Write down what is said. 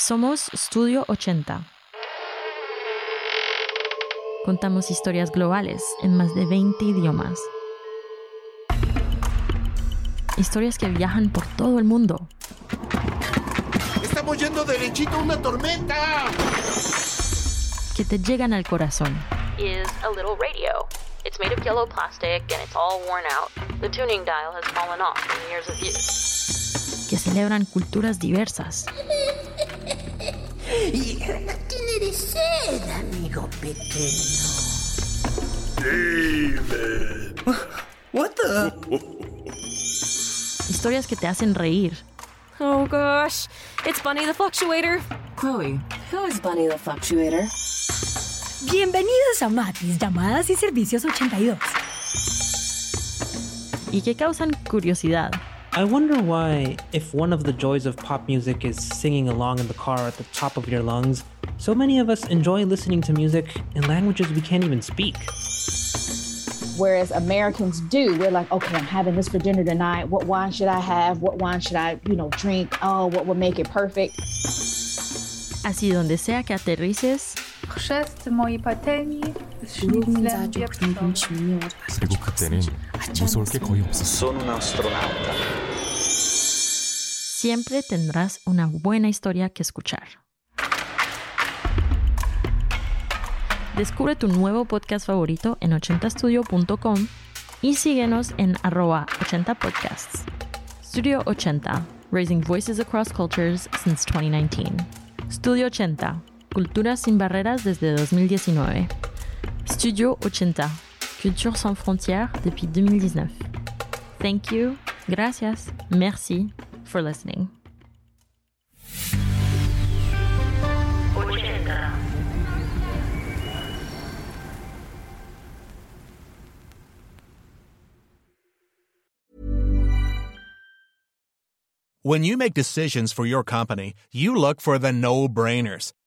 Somos Studio 80. Contamos historias globales en más de 20 idiomas. Historias que viajan por todo el mundo. ¡Estamos yendo derechito a una tormenta! Que te llegan al corazón. is a little radio. It's made of yellow plastic and it's all worn out. The tuning dial has fallen off from years of use. Que celebran culturas diversas. Y no tiene de sed, amigo pequeño. David. What the? Historias que te hacen reír. Oh gosh, it's Bunny the Fluctuator. Chloe, who is Bunny the Fluctuator? Bienvenidos a Matis, llamadas y servicios 82. Y que causan curiosidad. I wonder why, if one of the joys of pop music is singing along in the car at the top of your lungs, so many of us enjoy listening to music in languages we can't even speak. Whereas Americans do, we're like, okay, I'm having this for dinner tonight. What wine should I have? What wine should I, you know, drink? Oh, what would make it perfect? Así donde sea que aterrices, chrzest mojej patelni z szniclem wieprzowym. 그리고 그때는 무서울 게 거의 없었어. siempre tendrás una buena historia que escuchar. Descubre tu nuevo podcast favorito en 80studio.com y síguenos en arroba 80podcasts. Studio 80, raising voices across cultures since 2019. Studio 80, cultura sin barreras desde 2019. Studio 80, culture sans frontières depuis 2019. Thank you, gracias, merci for listening. When you make decisions for your company, you look for the no brainers.